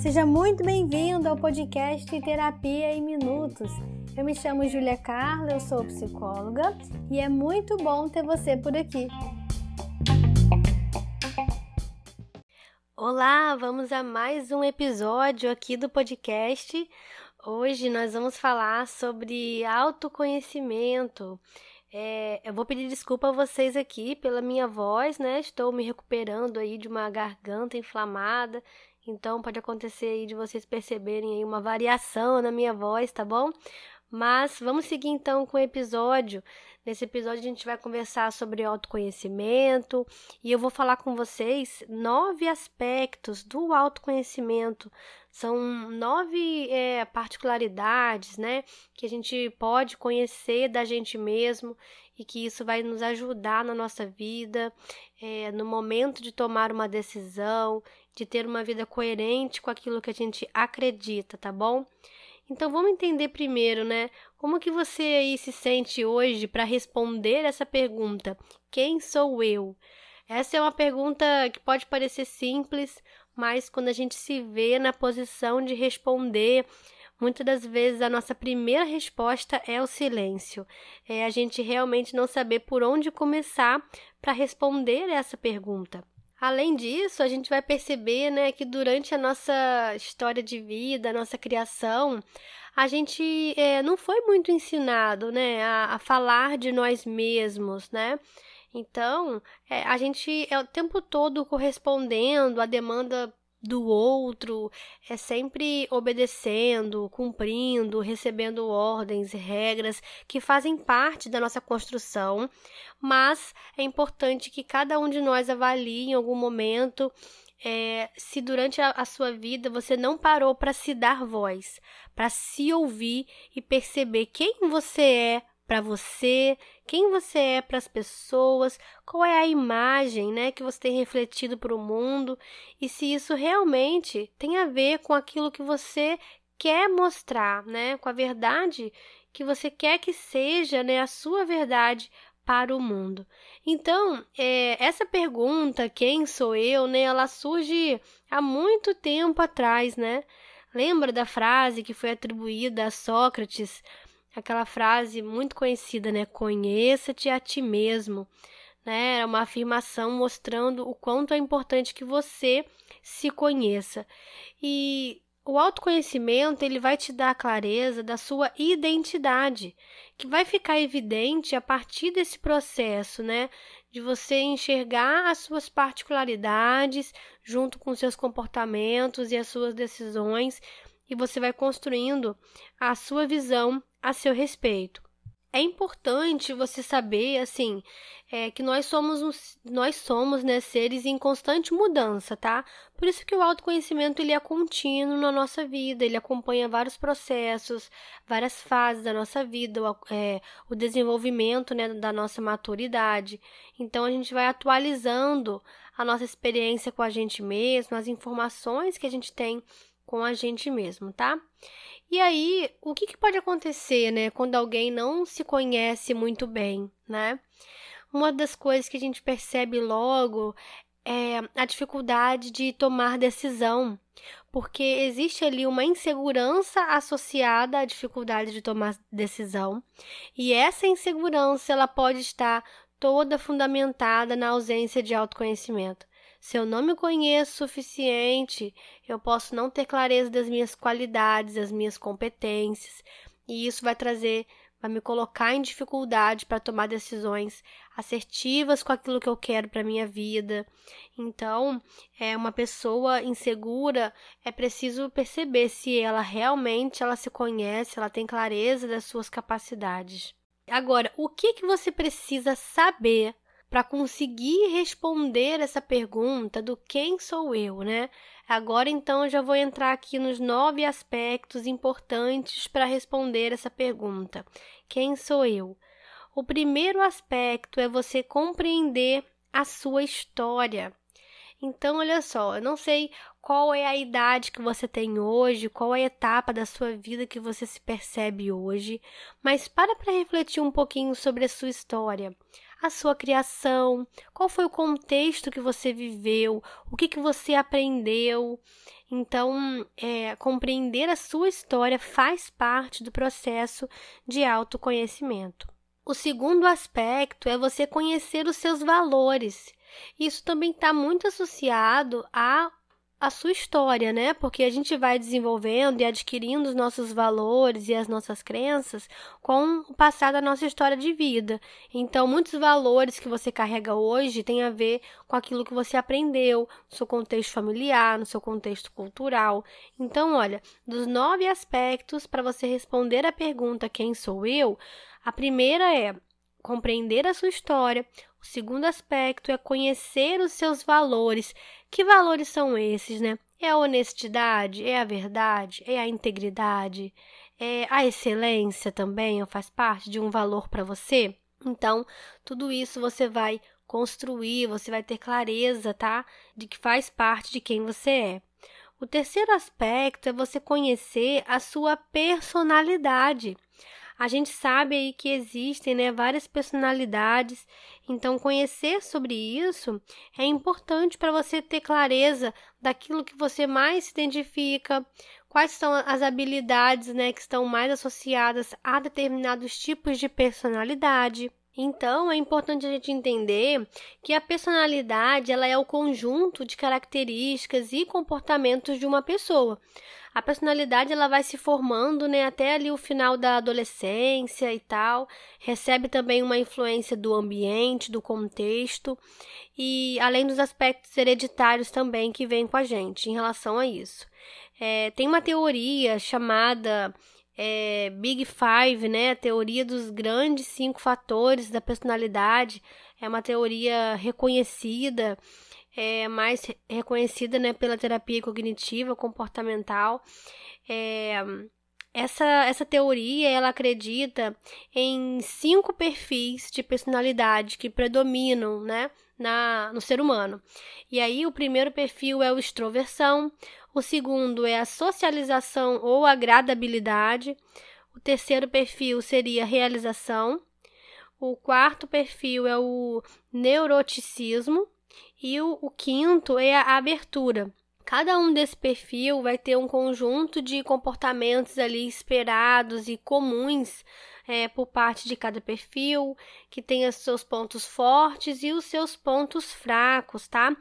Seja muito bem-vindo ao podcast Terapia em Minutos. Eu me chamo Julia Carla, eu sou psicóloga e é muito bom ter você por aqui. Olá, vamos a mais um episódio aqui do podcast. Hoje nós vamos falar sobre autoconhecimento. É, eu vou pedir desculpa a vocês aqui pela minha voz, né? Estou me recuperando aí de uma garganta inflamada, então pode acontecer aí de vocês perceberem aí uma variação na minha voz, tá bom? Mas vamos seguir então com o episódio. Nesse episódio a gente vai conversar sobre autoconhecimento e eu vou falar com vocês nove aspectos do autoconhecimento. São nove é, particularidades, né, que a gente pode conhecer da gente mesmo e que isso vai nos ajudar na nossa vida, é, no momento de tomar uma decisão, de ter uma vida coerente com aquilo que a gente acredita, tá bom? Então vamos entender primeiro, né? Como que você aí se sente hoje para responder essa pergunta? Quem sou eu? Essa é uma pergunta que pode parecer simples, mas quando a gente se vê na posição de responder, muitas das vezes a nossa primeira resposta é o silêncio. É a gente realmente não saber por onde começar para responder essa pergunta. Além disso, a gente vai perceber né, que durante a nossa história de vida, a nossa criação, a gente é, não foi muito ensinado né, a, a, falar de nós mesmos, né? Então, é, a gente é o tempo todo correspondendo à demanda do outro, é sempre obedecendo, cumprindo, recebendo ordens e regras que fazem parte da nossa construção, mas é importante que cada um de nós avalie em algum momento é, se durante a, a, sua vida você não parou para se dar voz, para se ouvir e perceber quem você é para você, quem você é para as pessoas, qual é a imagem, né, que você tem refletido para o mundo e se isso realmente tem a ver com aquilo que você quer mostrar, né, com a verdade que você quer que seja, né, a sua verdade para o mundo. Então, é, essa pergunta, quem sou eu, né, ela surge há muito tempo atrás, né? Lembra da frase que foi atribuída a Sócrates aquela frase muito conhecida, né? Conheça-te a ti mesmo. Né? Era uma afirmação mostrando o quanto é importante que você se conheça. E o autoconhecimento, ele vai te dar a clareza da sua identidade, que vai ficar evidente a partir desse processo, né? De você enxergar as suas particularidades junto com seus comportamentos e as suas decisões, e você vai construindo a sua visão a seu respeito. É importante você saber, assim, é, que nós somos, nós somos né, seres em constante mudança, tá? Por isso que o autoconhecimento ele é contínuo na nossa vida, ele acompanha vários processos, várias fases da nossa vida, o, é, o desenvolvimento né, da nossa maturidade. Então, a gente vai atualizando a nossa experiência com a gente mesmo, as informações que a gente tem com a gente mesmo, tá? E aí, o que, que pode acontecer, né, quando alguém não se conhece muito bem, né? Uma das coisas que a gente percebe logo é a dificuldade de tomar decisão, porque existe ali uma insegurança associada à dificuldade de tomar decisão, e essa insegurança ela pode estar toda fundamentada na ausência de autoconhecimento. Se eu não me conheço suficiente, eu posso não ter clareza das minhas qualidades, das minhas competências, e isso vai trazer, vai me colocar em dificuldade para tomar decisões assertivas com aquilo que eu quero para minha vida. Então, é uma pessoa insegura, é preciso perceber se ela realmente ela se conhece, ela tem clareza das suas capacidades. Agora, o que que você precisa saber para conseguir responder essa pergunta do quem sou eu, né? Agora então eu já vou entrar aqui nos nove aspectos importantes para responder essa pergunta. Quem sou eu? O primeiro aspecto é você compreender a sua história. Então, olha só, eu não sei qual é a idade que você tem hoje, qual é a etapa da sua vida que você se percebe hoje, mas para para refletir um pouquinho sobre a sua história. A sua criação, qual foi o contexto que você viveu, o que, que você aprendeu. Então, é, compreender a sua história faz parte do processo de autoconhecimento. O segundo aspecto é você conhecer os seus valores. Isso também está muito associado a a sua história, né? Porque a gente vai desenvolvendo e adquirindo os nossos valores e as nossas crenças com o passar da nossa história de vida. Então, muitos valores que você carrega hoje têm a ver com aquilo que você aprendeu no seu contexto familiar, no seu contexto cultural. Então, olha, dos nove aspectos para você responder a pergunta quem sou eu, a primeira é compreender a sua história. O segundo aspecto é conhecer os seus valores. Que valores são esses, né? É a honestidade? É a verdade? É a integridade? É a excelência também faz parte de um valor para você? Então, tudo isso você vai construir, você vai ter clareza, tá? De que faz parte de quem você é. O terceiro aspecto é você conhecer a sua personalidade. A gente sabe aí que existem né, várias personalidades, então conhecer sobre isso é importante para você ter clareza daquilo que você mais se identifica, quais são as habilidades né, que estão mais associadas a determinados tipos de personalidade. Então, é importante a gente entender que a personalidade ela é o conjunto de características e comportamentos de uma pessoa a personalidade ela vai se formando, né, até ali o final da adolescência e tal. Recebe também uma influência do ambiente, do contexto e além dos aspectos hereditários também que vêm com a gente em relação a isso. É, tem uma teoria chamada é, Big Five, né, a teoria dos grandes cinco fatores da personalidade. É uma teoria reconhecida é mais reconhecida né, pela terapia cognitiva comportamental. É, essa, essa teoria ela acredita em cinco perfis de personalidade que predominam né, na, no ser humano. E aí, o primeiro perfil é o extroversão, o segundo é a socialização ou agradabilidade, o terceiro perfil seria realização, o quarto perfil é o neuroticismo, e o, o quinto é a abertura. Cada um desse perfil vai ter um conjunto de comportamentos ali esperados e comuns é, por parte de cada perfil, que tem os seus pontos fortes e os seus pontos fracos, tá?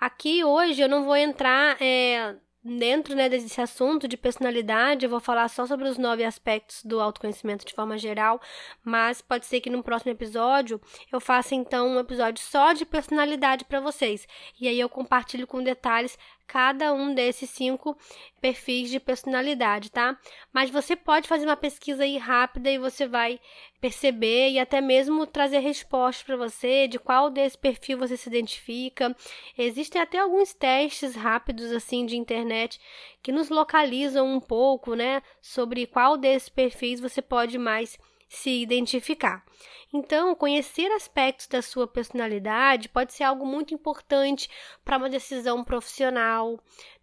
Aqui hoje eu não vou entrar é, Dentro né, desse assunto de personalidade, eu vou falar só sobre os nove aspectos do autoconhecimento de forma geral, mas pode ser que no próximo episódio eu faça então um episódio só de personalidade para vocês. E aí eu compartilho com detalhes cada um desses cinco perfis de personalidade, tá? Mas você pode fazer uma pesquisa aí rápida e você vai perceber e até mesmo trazer respostas para você de qual desse perfil você se identifica. Existem até alguns testes rápidos assim de internet que nos localizam um pouco, né, sobre qual desses perfis você pode mais se identificar. Então, conhecer aspectos da sua personalidade pode ser algo muito importante para uma decisão profissional,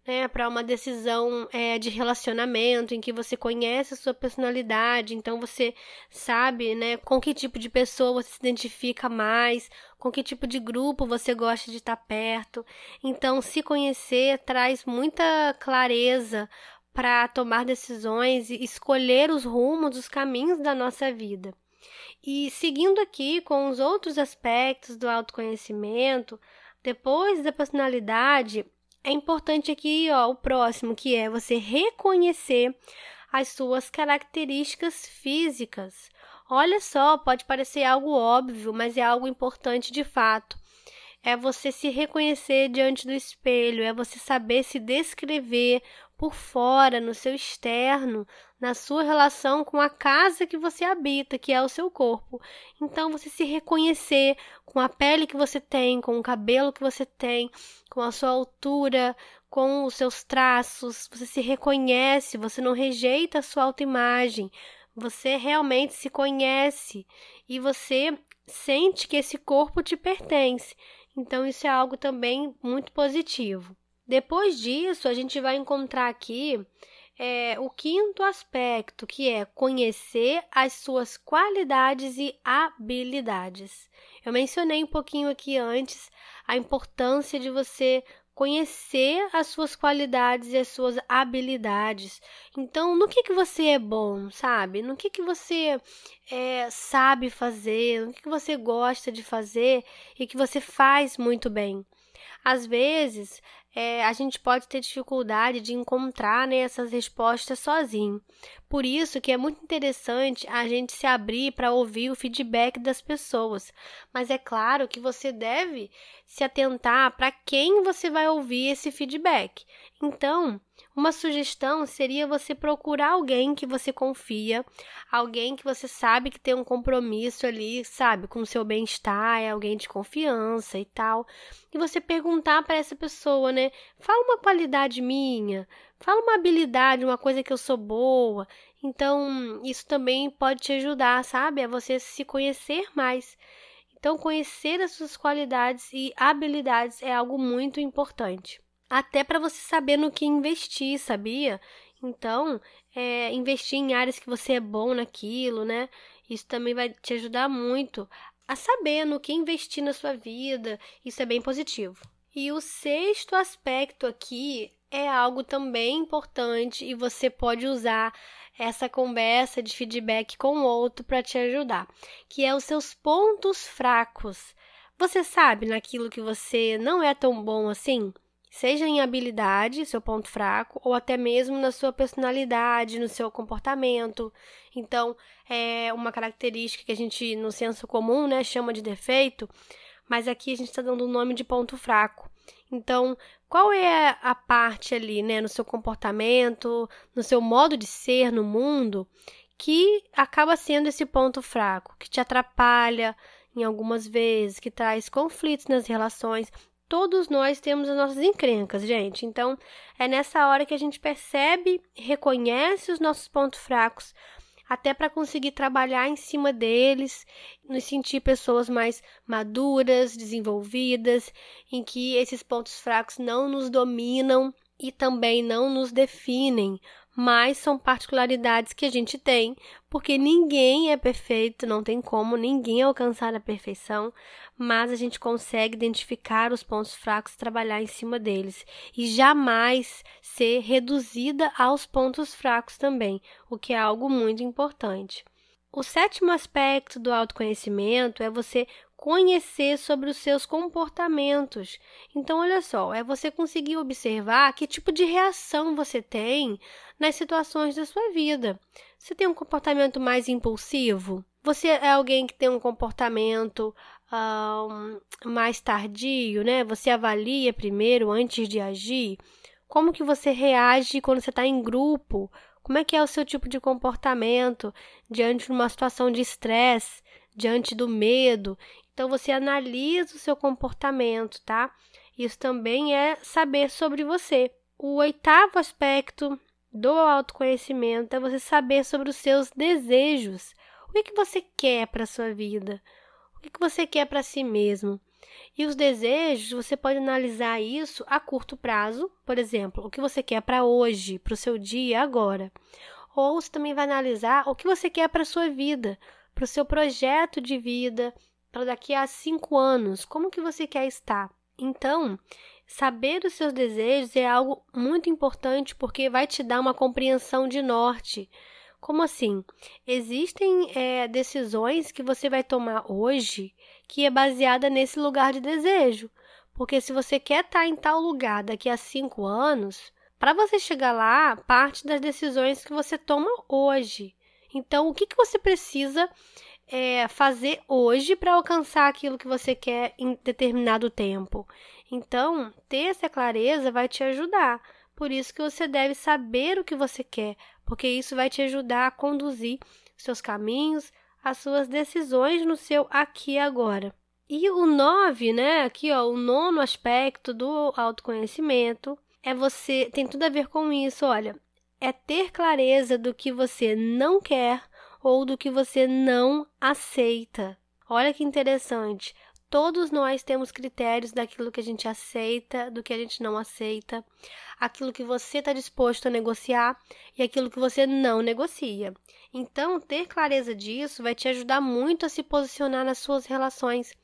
né, para uma decisão é, de relacionamento em que você conhece a sua personalidade, então você sabe, né, com que tipo de pessoa você se identifica mais, com que tipo de grupo você gosta de estar perto. Então, se conhecer traz muita clareza para tomar decisões e escolher os rumos, os caminhos da nossa vida. E seguindo aqui com os outros aspectos do autoconhecimento, depois da personalidade, é importante aqui, ó, o próximo, que é você reconhecer as suas características físicas. Olha só, pode parecer algo óbvio, mas é algo importante de fato é você se reconhecer diante do espelho, é você saber se descrever por fora, no seu externo, na sua relação com a casa que você habita, que é o seu corpo. Então, você se reconhecer com a pele que você tem, com o cabelo que você tem, com a sua altura, com os seus traços, você se reconhece, você não rejeita a sua autoimagem, você realmente se conhece e você sente que esse corpo te pertence. Então, isso é algo também muito positivo. Depois disso, a gente vai encontrar aqui é, o quinto aspecto, que é conhecer as suas qualidades e habilidades. Eu mencionei um pouquinho aqui antes a importância de você conhecer as suas qualidades e as suas habilidades. Então, no que que você é bom, sabe? No que que você é, sabe fazer, no que que você gosta de fazer e que você faz muito bem. Às vezes, é, a gente pode ter dificuldade de encontrar né, essas respostas sozinho. Por isso que é muito interessante a gente se abrir para ouvir o feedback das pessoas. Mas é claro que você deve se atentar para quem você vai ouvir esse feedback. Então, uma sugestão seria você procurar alguém que você confia, alguém que você sabe que tem um compromisso ali, sabe, com o seu bem-estar, é alguém de confiança e tal. E você perguntar para essa pessoa, né? Fala uma qualidade minha, fala uma habilidade, uma coisa que eu sou boa. Então, isso também pode te ajudar, sabe, a você se conhecer mais. Então, conhecer as suas qualidades e habilidades é algo muito importante até para você saber no que investir, sabia? Então, é, investir em áreas que você é bom naquilo, né? Isso também vai te ajudar muito a saber no que investir na sua vida. Isso é bem positivo. E o sexto aspecto aqui é algo também importante e você pode usar essa conversa de feedback com o outro para te ajudar, que é os seus pontos fracos. Você sabe naquilo que você não é tão bom assim? seja em habilidade, seu ponto fraco, ou até mesmo na sua personalidade, no seu comportamento. Então, é uma característica que a gente, no senso comum, né, chama de defeito, mas aqui a gente está dando o nome de ponto fraco. Então, qual é a parte ali, né, no seu comportamento, no seu modo de ser no mundo, que acaba sendo esse ponto fraco, que te atrapalha em algumas vezes, que traz conflitos nas relações Todos nós temos as nossas encrencas, gente. Então, é nessa hora que a gente percebe, reconhece os nossos pontos fracos, até para conseguir trabalhar em cima deles, nos sentir pessoas mais maduras, desenvolvidas, em que esses pontos fracos não nos dominam e também não nos definem, mas são particularidades que a gente tem, porque ninguém é perfeito, não tem como ninguém alcançar a perfeição, mas a gente consegue identificar os pontos fracos e trabalhar em cima deles, e jamais ser reduzida aos pontos fracos também, o que é algo muito importante. O sétimo aspecto do autoconhecimento é você conhecer sobre os seus comportamentos. Então, olha só, é você conseguir observar que tipo de reação você tem nas situações da sua vida. Você tem um comportamento mais impulsivo? Você é alguém que tem um comportamento um, mais tardio, né? Você avalia primeiro antes de agir? Como que você reage quando você está em grupo? Como é que é o seu tipo de comportamento diante de uma situação de estresse, diante do medo? Então você analisa o seu comportamento, tá? Isso também é saber sobre você. O oitavo aspecto do autoconhecimento é você saber sobre os seus desejos. O que, que você quer para a sua vida? O que, que você quer para si mesmo? E os desejos, você pode analisar isso a curto prazo, por exemplo, o que você quer para hoje, para o seu dia, agora. Ou você também vai analisar o que você quer para a sua vida, para o seu projeto de vida, para daqui a cinco anos, como que você quer estar? Então, saber os seus desejos é algo muito importante porque vai te dar uma compreensão de norte. Como assim? Existem é, decisões que você vai tomar hoje que é baseada nesse lugar de desejo. Porque se você quer estar em tal lugar daqui a cinco anos, para você chegar lá, parte das decisões que você toma hoje. Então, o que, que você precisa é, fazer hoje para alcançar aquilo que você quer em determinado tempo. Então, ter essa clareza vai te ajudar. Por isso que você deve saber o que você quer, porque isso vai te ajudar a conduzir seus caminhos, as suas decisões no seu aqui e agora. E o nove, né? Aqui, ó, o nono aspecto do autoconhecimento é você, tem tudo a ver com isso, olha, é ter clareza do que você não quer ou do que você não aceita. Olha que interessante. Todos nós temos critérios daquilo que a gente aceita, do que a gente não aceita, aquilo que você está disposto a negociar e aquilo que você não negocia. Então, ter clareza disso vai te ajudar muito a se posicionar nas suas relações,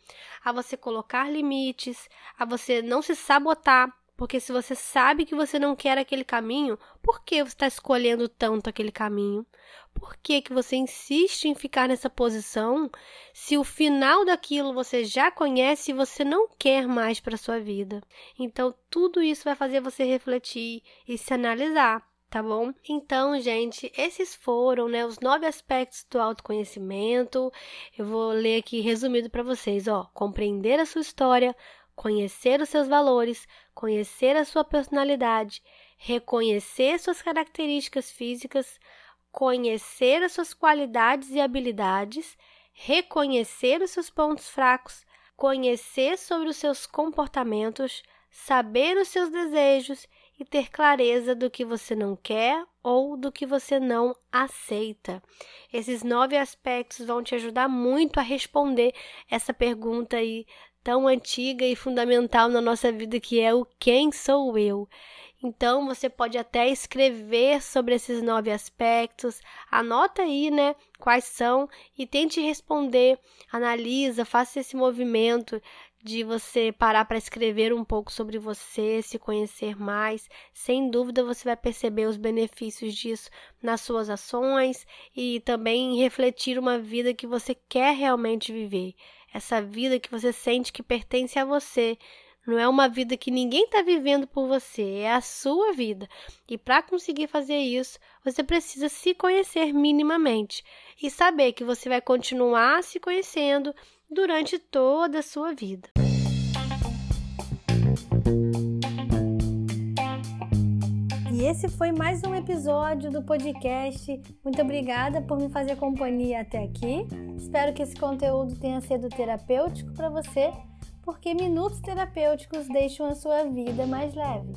a você colocar limites, a você não se sabotar porque se você sabe que você não quer aquele caminho, por que você está escolhendo tanto aquele caminho? Por que, que você insiste em ficar nessa posição se o final daquilo você já conhece e você não quer mais para sua vida? Então, tudo isso vai fazer você refletir e se analisar tá bom? Então, gente, esses foram, né, os nove aspectos do autoconhecimento. Eu vou ler aqui resumido para vocês, ó. Compreender a sua história, conhecer os seus valores, conhecer a sua personalidade, reconhecer suas características físicas, conhecer as suas qualidades e habilidades, reconhecer os seus pontos fracos, conhecer sobre os seus comportamentos, saber os seus desejos e ter clareza do que você não quer ou do que você não aceita. Esses nove aspectos vão te ajudar muito a responder essa pergunta aí tão antiga e fundamental na nossa vida que é o quem sou eu. Então você pode até escrever sobre esses nove aspectos, anota aí, né, quais são e tente responder, analisa, faça esse movimento de você parar para escrever um pouco sobre você, se conhecer mais. Sem dúvida você vai perceber os benefícios disso nas suas ações e também refletir uma vida que você quer realmente viver essa vida que você sente que pertence a você. Não é uma vida que ninguém está vivendo por você, é a sua vida. E para conseguir fazer isso, você precisa se conhecer minimamente e saber que você vai continuar se conhecendo durante toda a sua vida. Esse foi mais um episódio do podcast. Muito obrigada por me fazer companhia até aqui. Espero que esse conteúdo tenha sido terapêutico para você, porque minutos terapêuticos deixam a sua vida mais leve.